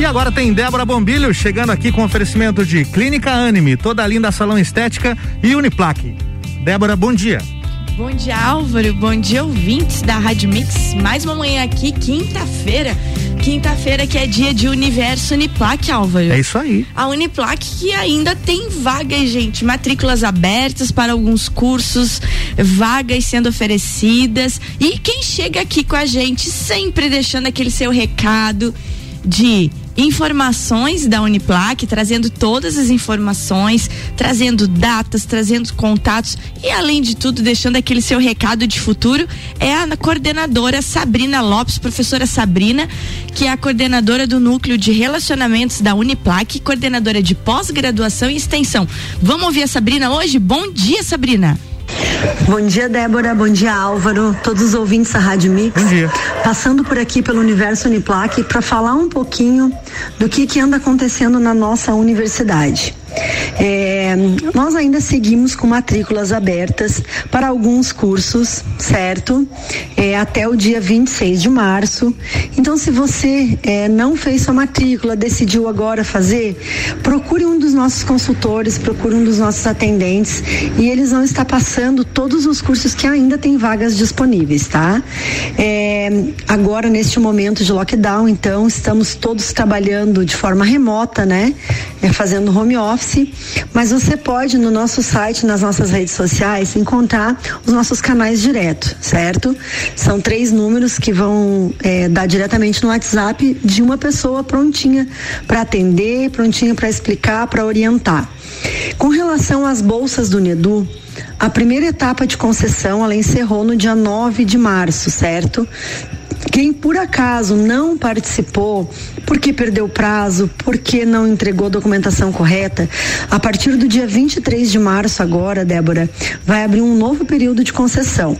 E agora tem Débora Bombilho chegando aqui com oferecimento de Clínica Anime, toda linda salão estética e Uniplaque. Débora, bom dia. Bom dia, Álvaro. Bom dia, ouvintes da Rádio Mix. Mais uma manhã aqui, quinta-feira. Quinta-feira que é dia de Universo Uniplac, Álvaro. É isso aí. A Uniplac que ainda tem vagas, gente. Matrículas abertas para alguns cursos, vagas sendo oferecidas. E quem chega aqui com a gente, sempre deixando aquele seu recado de informações da Uniplac, trazendo todas as informações, trazendo datas, trazendo contatos e além de tudo deixando aquele seu recado de futuro é a coordenadora Sabrina Lopes, professora Sabrina, que é a coordenadora do núcleo de relacionamentos da Uniplac, coordenadora de pós-graduação e extensão. Vamos ouvir a Sabrina hoje? Bom dia, Sabrina. Bom dia, Débora. Bom dia, Álvaro. Todos os ouvintes da Rádio Mix. Bom dia. Passando por aqui pelo Universo Uniplac para falar um pouquinho do que, que anda acontecendo na nossa universidade. É, nós ainda seguimos com matrículas abertas para alguns cursos, certo? É, até o dia 26 de março. Então, se você é, não fez sua matrícula, decidiu agora fazer, procure um dos nossos consultores, procure um dos nossos atendentes e eles vão estar passando todos os cursos que ainda tem vagas disponíveis, tá? É, agora, neste momento de lockdown, então, estamos todos trabalhando de forma remota, né? É, fazendo home office mas você pode no nosso site, nas nossas redes sociais, encontrar os nossos canais direto, certo? São três números que vão é, dar diretamente no WhatsApp de uma pessoa prontinha para atender, prontinha para explicar, para orientar. Com relação às bolsas do Nedu, a primeira etapa de concessão ela encerrou no dia 9 de março, certo? Quem por acaso não participou, porque perdeu prazo, porque não entregou a documentação correta, a partir do dia 23 de março agora, Débora, vai abrir um novo período de concessão.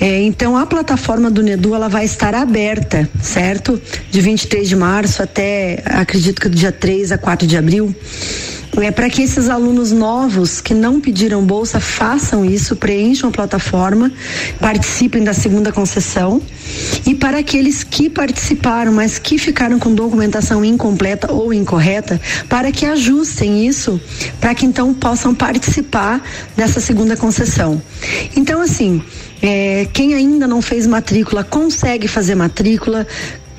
É, então a plataforma do Nedu ela vai estar aberta, certo? De 23 de março até acredito que do dia 3 a 4 de abril é para que esses alunos novos que não pediram bolsa façam isso, preencham a plataforma, participem da segunda concessão e para aqueles que participaram, mas que ficaram com documentação incompleta ou incorreta, para que ajustem isso, para que então possam participar dessa segunda concessão. Então, assim, é, quem ainda não fez matrícula consegue fazer matrícula,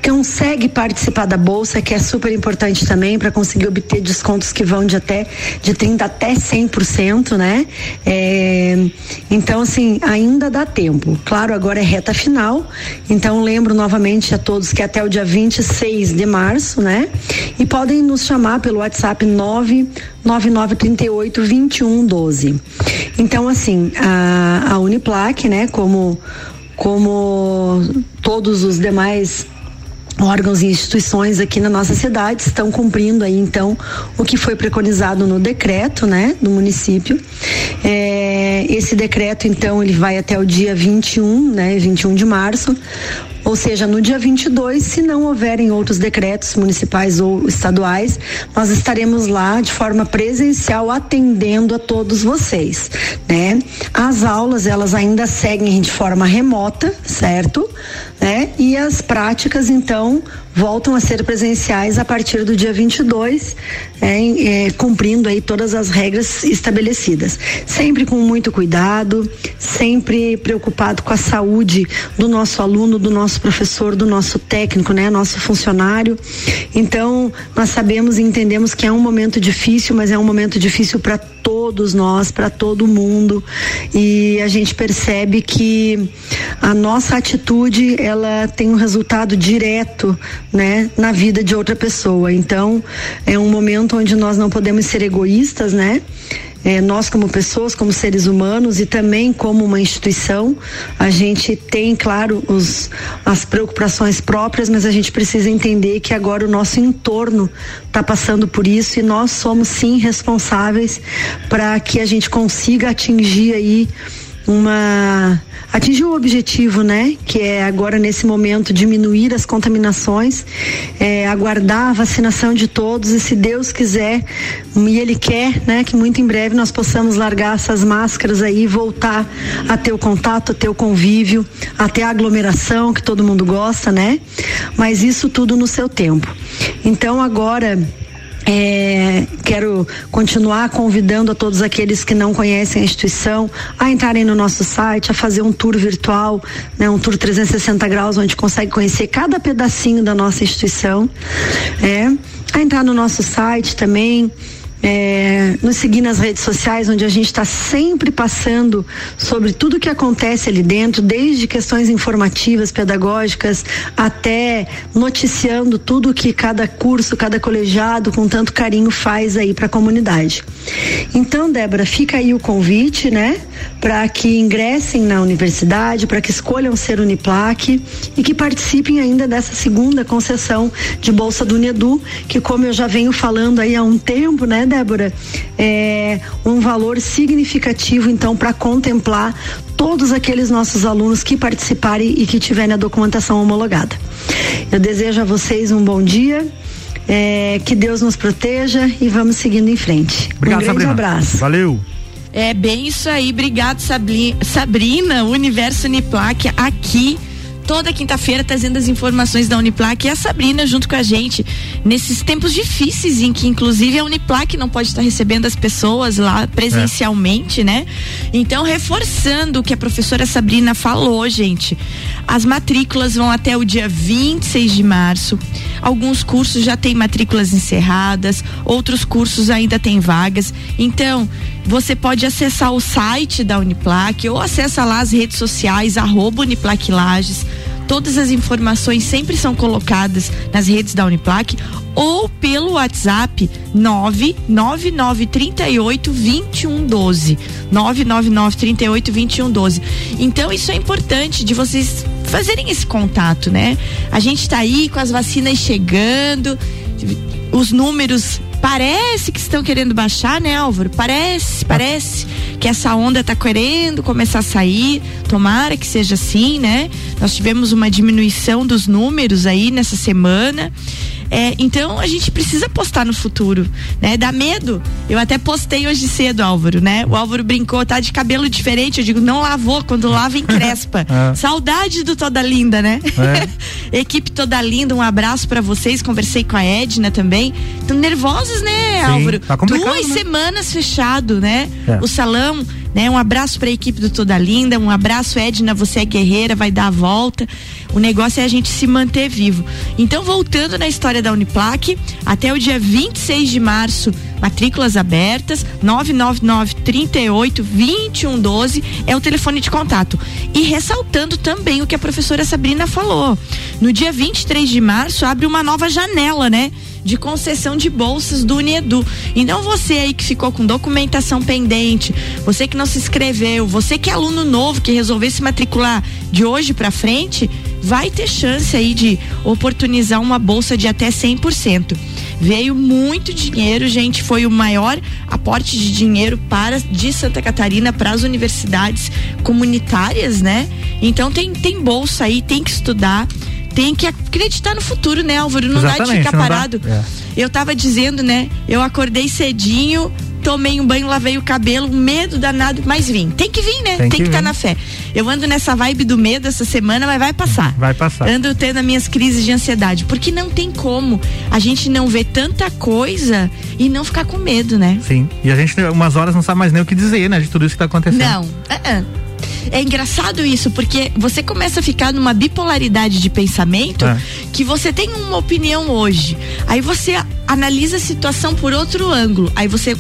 consegue participar da bolsa, que é super importante também para conseguir obter descontos que vão de até de 30 até 100%, né? É, então assim, ainda dá tempo. Claro, agora é reta final. Então lembro novamente a todos que até o dia 26 de março, né? E podem nos chamar pelo WhatsApp 99938 2112. Então assim, a, a Uniplac, né, como como todos os demais órgãos e instituições aqui na nossa cidade estão cumprindo aí então o que foi preconizado no decreto, né, do município. É, esse decreto então ele vai até o dia 21, né, 21 de março. Ou seja, no dia 22, se não houverem outros decretos municipais ou estaduais, nós estaremos lá de forma presencial atendendo a todos vocês, né? As aulas, elas ainda seguem de forma remota, certo? Né? E as práticas, então, voltam a ser presenciais a partir do dia 22, é, é, cumprindo aí todas as regras estabelecidas. Sempre com muito cuidado, sempre preocupado com a saúde do nosso aluno, do nosso professor, do nosso técnico, né, nosso funcionário. Então, nós sabemos e entendemos que é um momento difícil, mas é um momento difícil para todos nós, para todo mundo. E a gente percebe que a nossa atitude, ela tem um resultado direto né, na vida de outra pessoa. Então, é um momento onde nós não podemos ser egoístas, né? É, nós como pessoas, como seres humanos e também como uma instituição, a gente tem, claro, os, as preocupações próprias, mas a gente precisa entender que agora o nosso entorno está passando por isso e nós somos sim responsáveis para que a gente consiga atingir aí uma atingiu o objetivo, né? Que é agora nesse momento diminuir as contaminações, é, aguardar a vacinação de todos e se Deus quiser e Ele quer, né? Que muito em breve nós possamos largar essas máscaras aí e voltar a ter o contato, a ter o convívio, a ter a aglomeração que todo mundo gosta, né? Mas isso tudo no seu tempo. Então agora é, quero continuar convidando a todos aqueles que não conhecem a instituição a entrarem no nosso site, a fazer um tour virtual, né, um tour 360 graus, onde consegue conhecer cada pedacinho da nossa instituição. É, a entrar no nosso site também, é, nos seguir nas redes sociais, onde a gente está sempre passando sobre tudo que acontece ali dentro, desde questões informativas, pedagógicas, até noticiando tudo que cada curso, cada colegiado com tanto carinho faz aí para a comunidade. Então, Débora, fica aí o convite, né, para que ingressem na universidade, para que escolham ser Uniplac e que participem ainda dessa segunda concessão de bolsa do Unedu, que como eu já venho falando aí há um tempo, né, Débora, é um valor significativo então para contemplar todos aqueles nossos alunos que participarem e que tiverem a documentação homologada. Eu desejo a vocês um bom dia. É, que Deus nos proteja e vamos seguindo em frente. Obrigado, um grande Sabrina. abraço. Valeu. É bem isso aí. Obrigado, Sabrina, Universo Uniplac, aqui toda quinta-feira trazendo as informações da Uniplac e a Sabrina junto com a gente nesses tempos difíceis em que inclusive a Uniplac não pode estar recebendo as pessoas lá presencialmente, é. né? Então reforçando o que a professora Sabrina falou, gente. As matrículas vão até o dia 26 de março. Alguns cursos já têm matrículas encerradas, outros cursos ainda têm vagas. Então, você pode acessar o site da Uniplac ou acessa lá as redes sociais, arroba Uniplac Lages. Todas as informações sempre são colocadas nas redes da Uniplac ou pelo WhatsApp 99938 2112. 99938 2112. Então isso é importante de vocês fazerem esse contato, né? A gente está aí com as vacinas chegando, os números parece que estão querendo baixar, né, Álvaro? Parece, parece que essa onda está querendo começar a sair. Tomara que seja assim, né? Nós tivemos uma diminuição dos números aí nessa semana. É, então a gente precisa postar no futuro, né? Dá medo. Eu até postei hoje cedo, Álvaro, né? O Álvaro brincou, tá de cabelo diferente. Eu digo, não lavou, quando lava encrespa. é. Saudade do Toda Linda, né? É. Equipe Toda Linda, um abraço para vocês. Conversei com a Edna também. Estão nervosos, né, Sim, Álvaro? Tá Duas né? semanas fechado, né? É. O salão né? Um abraço para a equipe do Toda Linda, um abraço Edna, você é guerreira, vai dar a volta. O negócio é a gente se manter vivo. Então, voltando na história da Uniplac, até o dia 26 de março, matrículas abertas, 999 38 2112 é o telefone de contato. E ressaltando também o que a professora Sabrina falou. No dia 23 de março abre uma nova janela, né? De concessão de bolsas do Unedu. Então você aí que ficou com documentação pendente, você que não se inscreveu, você que é aluno novo que resolveu se matricular de hoje para frente, vai ter chance aí de oportunizar uma bolsa de até 100%. Veio muito dinheiro, gente, foi o maior aporte de dinheiro para de Santa Catarina para as universidades comunitárias, né? Então tem tem bolsa aí, tem que estudar tem que acreditar no futuro, né, Álvaro? Não Exatamente, dá de ficar parado. É. Eu tava dizendo, né? Eu acordei cedinho, tomei um banho, lavei o cabelo, medo danado, mas vim. Tem que vir, né? Tem, que estar tá na fé. Eu ando nessa vibe do medo essa semana, mas vai passar. Vai passar. Ando tendo as minhas crises de ansiedade, porque não tem como a gente não ver tanta coisa e não ficar com medo, né? Sim. E a gente umas horas não sabe mais nem o que dizer, né, de tudo isso que tá acontecendo. Não. Uh -uh é engraçado isso, porque você começa a ficar numa bipolaridade de pensamento é. que você tem uma opinião hoje. Aí você analisa a situação por outro ângulo. Aí você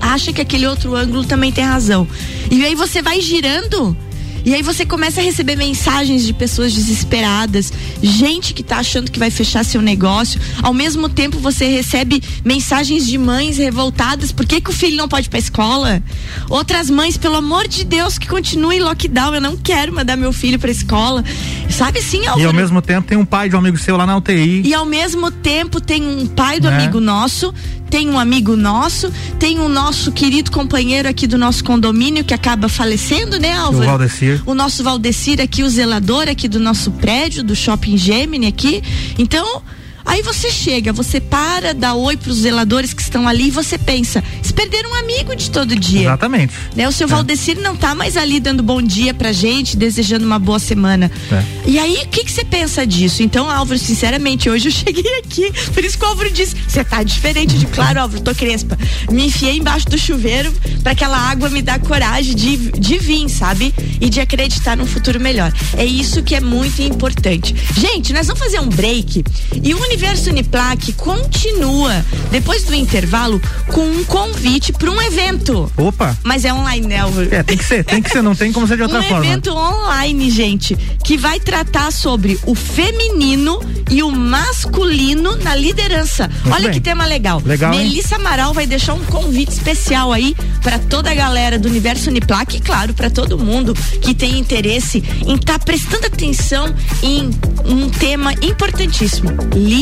acha que aquele outro ângulo também tem razão. E aí você vai girando E aí você começa a receber mensagens de pessoas desesperadas, gente que tá achando que vai fechar seu negócio. Ao mesmo tempo você recebe mensagens de mães revoltadas, por que, que o filho não pode ir pra escola? Outras mães, pelo amor de Deus, que continue lockdown, eu não quero mandar meu filho pra escola. Sabe sim, Álvaro? E ao mesmo tempo tem um pai de um amigo seu lá na UTI. E ao mesmo tempo tem um pai do é. amigo nosso tem um amigo nosso, tem o um nosso querido companheiro aqui do nosso condomínio que acaba falecendo, né, Álvaro? O Valdecir. O nosso Valdecir aqui, o zelador aqui do nosso prédio, do Shopping Gemini aqui. Então, Aí você chega, você para, dá oi pros zeladores que estão ali e você pensa, eles perderam um amigo de todo dia. Exatamente. Né? O seu é. Valdecir não tá mais ali dando bom dia pra gente, desejando uma boa semana. É. E aí, o que que você pensa disso? Então, Álvaro, sinceramente, hoje eu cheguei aqui, por isso que o Álvaro disse, você tá diferente de claro, Álvaro, tô crespa. Me enfiei embaixo do chuveiro para aquela água me dar coragem de, de vir, sabe? E de acreditar num futuro melhor. É isso que é muito importante. Gente, nós vamos fazer um break e o Universo Uniplaque continua, depois do intervalo, com um convite para um evento. Opa! Mas é online, né, É, tem que ser, tem que ser, não tem como ser de outra um forma. Um evento online, gente, que vai tratar sobre o feminino e o masculino na liderança. Muito Olha bem. que tema legal. Legal. Melissa Amaral vai deixar um convite especial aí para toda a galera do Universo Uniplaque e, claro, para todo mundo que tem interesse em estar tá prestando atenção em um tema importantíssimo liderança.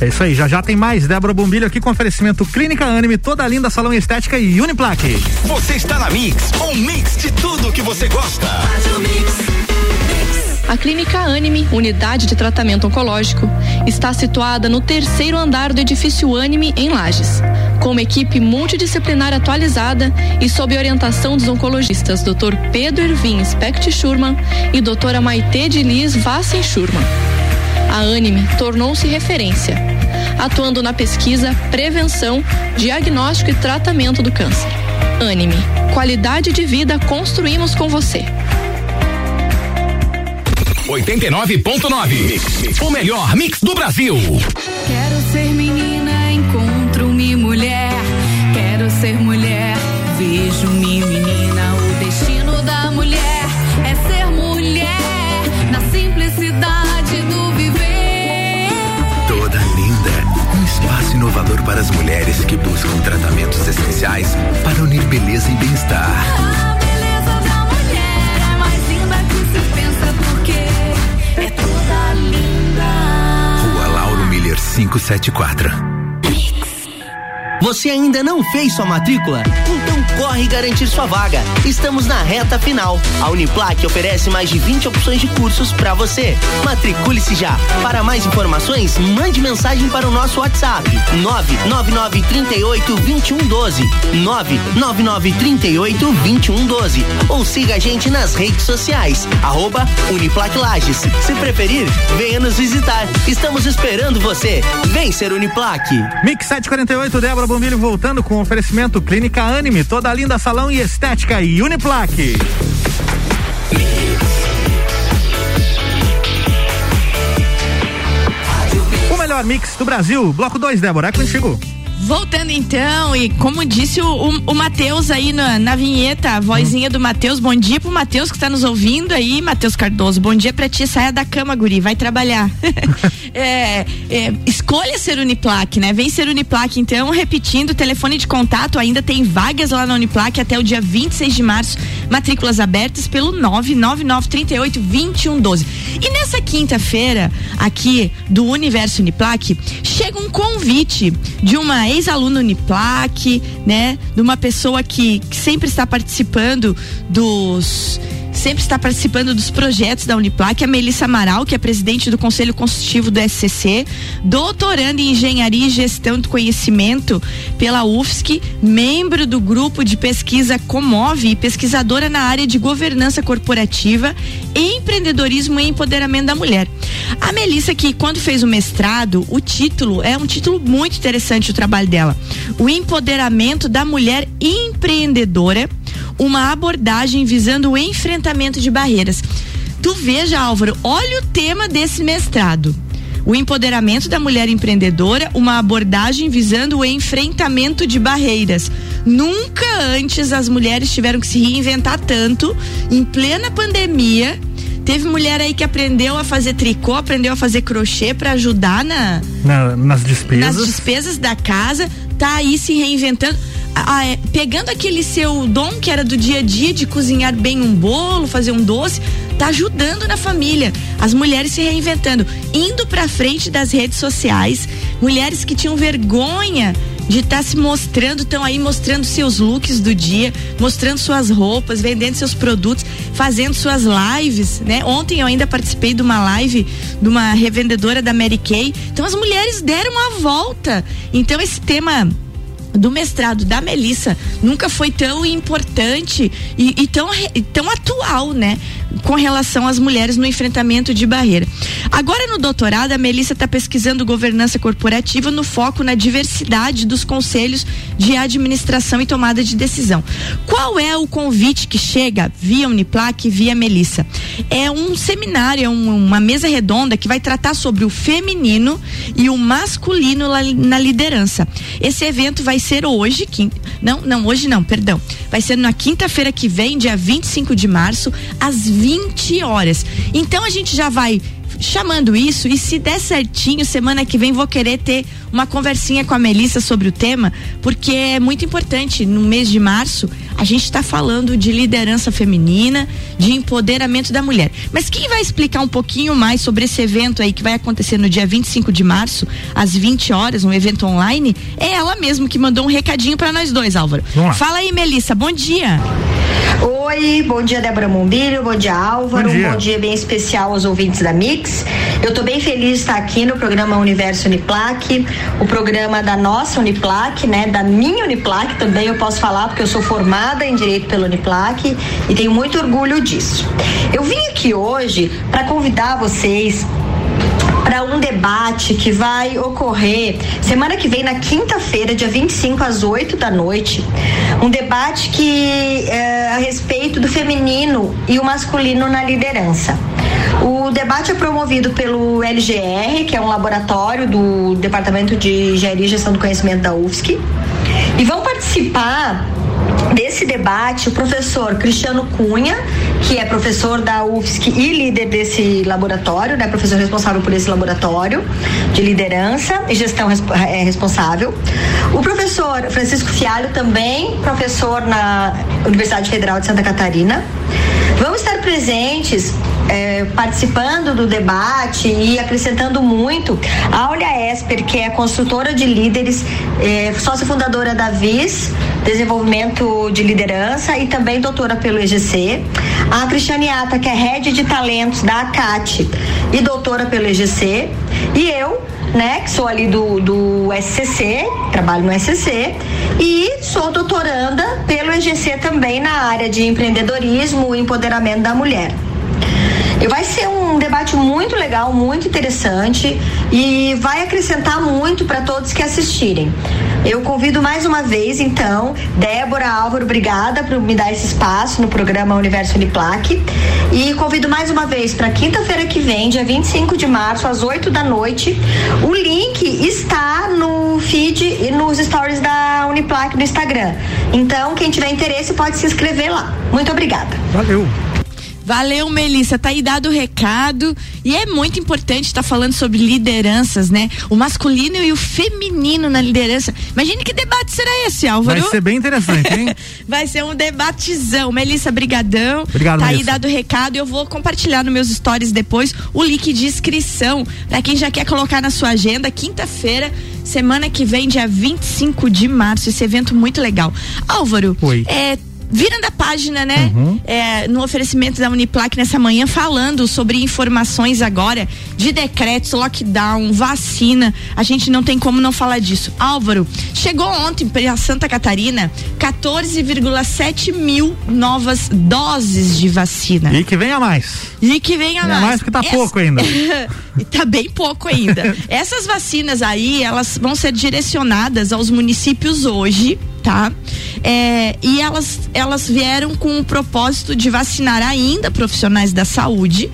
É isso aí, já já tem mais. Débora Bombilho aqui com oferecimento Clínica Anime, toda linda salão estética e Uniplaque. Você está na Mix, um mix de tudo que você gosta. A Clínica Anime, unidade de tratamento oncológico, está situada no terceiro andar do edifício Anime, em Lages. Com uma equipe multidisciplinar atualizada e sob orientação dos oncologistas Dr. Pedro Ervin Specht Schurman e doutora Maite de Liz Vassen Schurman a Anime tornou-se referência, atuando na pesquisa, prevenção, diagnóstico e tratamento do câncer. Anime, qualidade de vida construímos com você. 89.9 O melhor mix do Brasil. Quero ser menina, encontro-me mulher. Para as mulheres que buscam tratamentos essenciais para unir beleza e bem-estar. A beleza da mulher é mais linda que se pensa porque é toda linda. Rua Lauro Miller 574. Você ainda não fez sua matrícula? Corre garantir sua vaga. Estamos na reta final. A Uniplac oferece mais de 20 opções de cursos para você. Matricule-se já. Para mais informações, mande mensagem para o nosso WhatsApp: 999 38 2112. 999 38 2112. Ou siga a gente nas redes sociais. Arroba Uniplac Lages. Se preferir, venha nos visitar. Estamos esperando você. Vem ser Uniplac. Mix 748, Débora Bombilho voltando com oferecimento Clínica Anime, toda linda salão e estética e Uniplaque. O melhor mix do Brasil. Bloco 2, Débora, é contigo. Voltando então, e como disse o, o, Matheus aí na, na, vinheta, a vozinha do Matheus, bom dia pro Matheus que está nos ouvindo aí, Matheus Cardoso, bom dia pra ti, saia da cama, guri, vai trabalhar. é, é, escolha ser Uniplaque, né? Vem ser Uniplaque, então, repetindo, telefone de contato, ainda tem vagas lá na Uniplaque até o dia 26 de março, matrículas abertas pelo 999382112. E nessa quinta-feira, aqui do Universo Uniplaque, chega um convite de uma ex-aluno Uniplac, né? De uma pessoa que, que sempre está participando dos sempre está participando dos projetos da Uniplac, a Melissa Amaral, que é presidente do Conselho Consultivo do SCC, doutoranda em Engenharia e Gestão do Conhecimento pela UFSC, membro do grupo de pesquisa Comove e pesquisadora na área de governança corporativa, empreendedorismo e empoderamento da mulher. A Melissa, que quando fez o mestrado, o título é um título muito interessante o trabalho dela. O empoderamento da mulher empreendedora uma abordagem visando o enfrentamento de barreiras. Tu veja, Álvaro, olha o tema desse mestrado. o empoderamento da mulher empreendedora, uma abordagem visando o enfrentamento de barreiras. Nunca antes as mulheres tiveram que se reinventar tanto em plena pandemia. Teve mulher aí que aprendeu a fazer tricô, aprendeu a fazer crochê para ajudar na, na, nas despesas. Nas despesas da casa, tá aí se reinventando. Ah, é, pegando aquele seu dom que era do dia a dia de cozinhar bem um bolo, fazer um doce, tá ajudando na família. As mulheres se reinventando, indo para frente das redes sociais, mulheres que tinham vergonha de estar tá se mostrando, estão aí mostrando seus looks do dia, mostrando suas roupas, vendendo seus produtos, fazendo suas lives, né? Ontem eu ainda participei de uma live de uma revendedora da Mary Kay. Então as mulheres deram a volta. Então esse tema do mestrado da Melissa nunca foi tão importante e, e, tão, e tão atual, né? Com relação às mulheres no enfrentamento de barreira. Agora no doutorado, a Melissa está pesquisando governança corporativa no foco na diversidade dos conselhos de administração e tomada de decisão. Qual é o convite que chega via Uniplac e via Melissa? É um seminário, é um, uma mesa redonda que vai tratar sobre o feminino e o masculino na liderança. Esse evento vai ser hoje, quinta, não, não, hoje não, perdão. Vai ser na quinta-feira que vem, dia 25 de março, às 20 horas. Então a gente já vai chamando isso e se der certinho, semana que vem vou querer ter uma conversinha com a Melissa sobre o tema, porque é muito importante. No mês de março, a gente está falando de liderança feminina, de empoderamento da mulher. Mas quem vai explicar um pouquinho mais sobre esse evento aí que vai acontecer no dia 25 de março, às 20 horas, um evento online, é ela mesma que mandou um recadinho para nós dois, Álvaro. Fala aí, Melissa, bom dia. Oi, bom dia, Débora Mombilho, bom dia, Álvaro, bom dia. um bom dia bem especial aos ouvintes da Mix. Eu estou bem feliz de estar aqui no programa Universo Uniplac, o programa da nossa Uniplac, né, da minha Uniplac também eu posso falar, porque eu sou formada em Direito pela Uniplac e tenho muito orgulho disso. Eu vim aqui hoje para convidar vocês para um debate que vai ocorrer semana que vem, na quinta-feira, dia 25 às 8 da noite. Um debate que é a respeito do feminino e o masculino na liderança. O debate é promovido pelo LGR, que é um laboratório do Departamento de Engenharia e Gestão do Conhecimento da UFSC. E vão participar desse debate o professor Cristiano Cunha, que é professor da UFSC e líder desse laboratório, né, professor responsável por esse laboratório de liderança e gestão é, responsável. O professor Francisco Fialho, também professor na Universidade Federal de Santa Catarina. Vão estar presentes é, participando do debate e acrescentando muito a Aulia Esper, que é consultora de líderes, é, sócia fundadora da VIS, Desenvolvimento de Liderança, e também doutora pelo EGC. A Cristiane Ata, que é head de talentos da ACAT e doutora pelo EGC. E eu, né, que sou ali do, do SCC, trabalho no SCC, e sou doutoranda pelo EGC também na área de empreendedorismo e empoderamento da mulher. Vai ser um debate muito legal, muito interessante e vai acrescentar muito para todos que assistirem. Eu convido mais uma vez, então, Débora Álvaro, obrigada por me dar esse espaço no programa Universo Uniplaque. E convido mais uma vez para quinta-feira que vem, dia 25 de março, às 8 da noite. O link está no feed e nos stories da Uniplaque no Instagram. Então, quem tiver interesse pode se inscrever lá. Muito obrigada. Valeu. Valeu, Melissa. Tá aí dado o recado. E é muito importante estar tá falando sobre lideranças, né? O masculino e o feminino na liderança. Imagine que debate será esse, Álvaro. Vai ser bem interessante, hein? Vai ser um debatezão. Melissa, brigadão. Obrigado, Tá Melissa. aí dado o recado. Eu vou compartilhar nos meus stories depois o link de inscrição para quem já quer colocar na sua agenda. Quinta-feira, semana que vem, dia 25 de março. Esse evento muito legal. Álvaro, Oi. é virando a página, né? Uhum. É, no oferecimento da Uniplac nessa manhã, falando sobre informações agora de decretos, lockdown, vacina. A gente não tem como não falar disso. Álvaro, chegou ontem para Santa Catarina 14,7 mil novas doses de vacina. E que venha mais. E que venha Venha mais. mais porque tá Essa- pouco ainda. e tá bem pouco ainda. Essas vacinas aí, elas vão ser direcionadas aos municípios hoje, tá? É, e elas, elas vieram com o propósito de vacinar ainda profissionais da saúde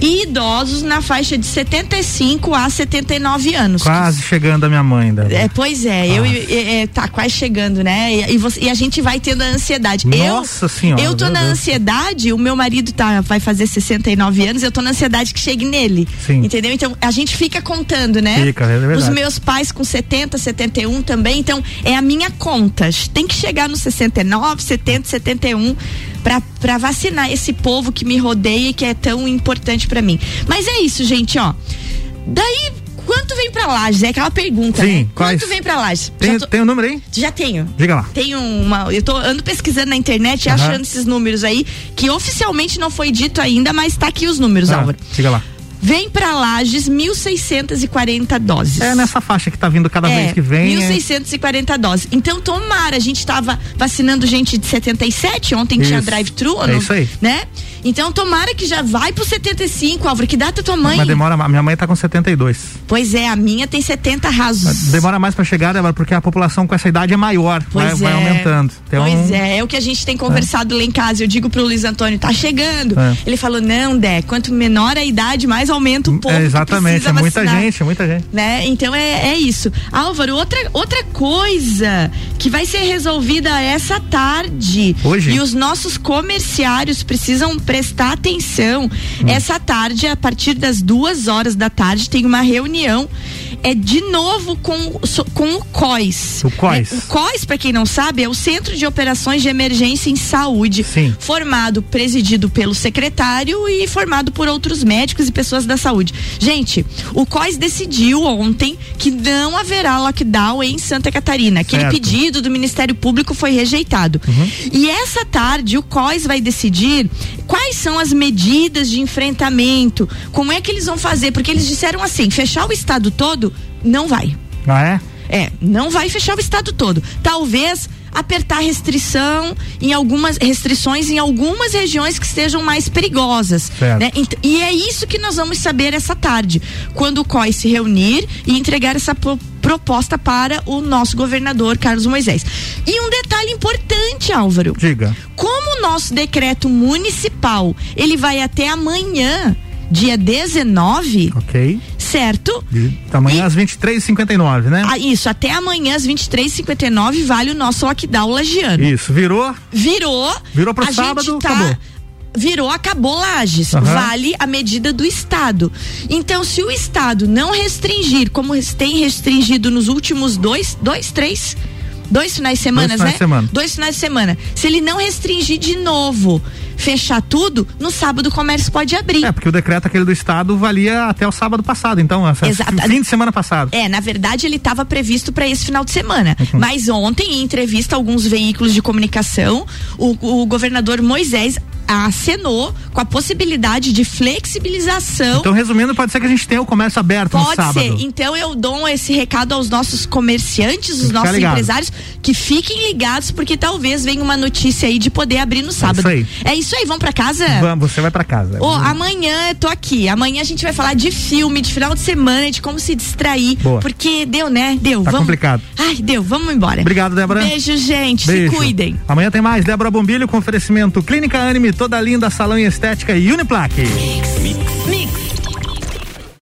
e idosos na faixa de 75 a 79 anos. Quase chegando a minha mãe, Débora. É, pois é, eu é, tá quase chegando, né? E, você, e, a gente vai tendo a ansiedade. Nossa eu, senhora. Eu tô na Deus. ansiedade, o meu marido tá, vai fazer 69 anos, eu tô na ansiedade que chegue nele. Sim. Entendeu? Então a gente fica contando, né? Fica, é verdade. Os meus pais com 70, 71 também, então é a minha conta. Tem que chegar nos 69, 70, 71 para vacinar esse povo que me rodeia e que é tão importante para mim. Mas é isso, gente, ó. Daí quanto vem pra Lages? É aquela pergunta, Sim, né? Quais? Quanto vem pra Lages? Tem, tô... tem um número aí? Já tenho. Diga lá. Tenho uma. Eu tô ando pesquisando na internet e uhum. achando esses números aí, que oficialmente não foi dito ainda, mas tá aqui os números, ah, Álvaro. Diga lá. Vem para Lages 1.640 doses. É nessa faixa que tá vindo cada é, vez que vem. 1.640 é... doses. Então, tomara, a gente estava vacinando gente de 77, ontem isso. tinha drive-thru, é isso aí. né? Então, tomara que já vai pro 75, Álvaro. Que data tua mãe? Mas demora, a minha mãe tá com 72. Pois é, a minha tem 70 rasos. Demora mais para chegar, Débora, porque a população com essa idade é maior. Vai, é. vai aumentando. Então, pois é, é o que a gente tem conversado é. lá em casa. Eu digo pro Luiz Antônio, tá chegando. É. Ele falou, não, Dé, quanto menor a idade, mais aumenta o povo. É, exatamente, é muita vacinar. gente, é muita gente. Né? Então é, é isso. Álvaro, outra, outra coisa que vai ser resolvida essa tarde. Hoje? E os nossos comerciários precisam prestar atenção. Hum. Essa tarde, a partir das duas horas da tarde, tem uma reunião. É de novo com, com o COIS. O COIS. É, o COIS, para quem não sabe, é o Centro de Operações de Emergência em Saúde. Sim. Formado, presidido pelo secretário e formado por outros médicos e pessoas da saúde. Gente, o COIS decidiu ontem que não haverá lockdown em Santa Catarina. Aquele certo. pedido do Ministério Público foi rejeitado. Uhum. E essa tarde o COIS vai decidir quais são as medidas de enfrentamento, como é que eles vão fazer, porque eles disseram assim, fechar o estado todo não vai. Ah, é? É, não vai fechar o estado todo. Talvez apertar restrição em algumas restrições em algumas regiões que sejam mais perigosas. Né? E é isso que nós vamos saber essa tarde, quando o COI se reunir e entregar essa proposta para o nosso governador Carlos Moisés. E um detalhe importante, Álvaro. Diga. Como o nosso decreto municipal, ele vai até amanhã, dia 19. Ok. Certo? De, amanhã e, às 23h59, né? Ah, isso, até amanhã às 23h59 vale o nosso lockdown lagiano. Isso, virou? Virou. Virou pro sábado, tá, acabou virou, acabou Lages. Uhum. Vale a medida do Estado. Então, se o Estado não restringir, como tem restringido nos últimos dois, dois, três, dois finais de semana, dois finais né? De semana. Dois finais de semana. Se ele não restringir de novo fechar tudo, no sábado o comércio pode abrir. É, porque o decreto aquele do estado valia até o sábado passado, então, Exato. fim de semana passado. É, na verdade ele estava previsto para esse final de semana, uhum. mas ontem em entrevista a alguns veículos de comunicação, o, o governador Moisés acenou com a possibilidade de flexibilização. Então, resumindo, pode ser que a gente tenha o comércio aberto pode no sábado. Pode ser. Então, eu dou esse recado aos nossos comerciantes, os nossos ligado. empresários, que fiquem ligados, porque talvez venha uma notícia aí de poder abrir no sábado. É isso aí. É isso aí, vamos para casa? Vamos, você vai para casa. Oh, amanhã eu tô aqui. Amanhã a gente vai falar de filme, de final de semana, de como se distrair. Boa. Porque deu, né? Deu. Tá vamos... complicado. Ai, deu. Vamos embora. Obrigado, Débora. Beijo, gente. Beijo. Se cuidem. Amanhã tem mais. Débora Bombilho com oferecimento Clínica Anime, toda linda, salão e estética e Uniplaque.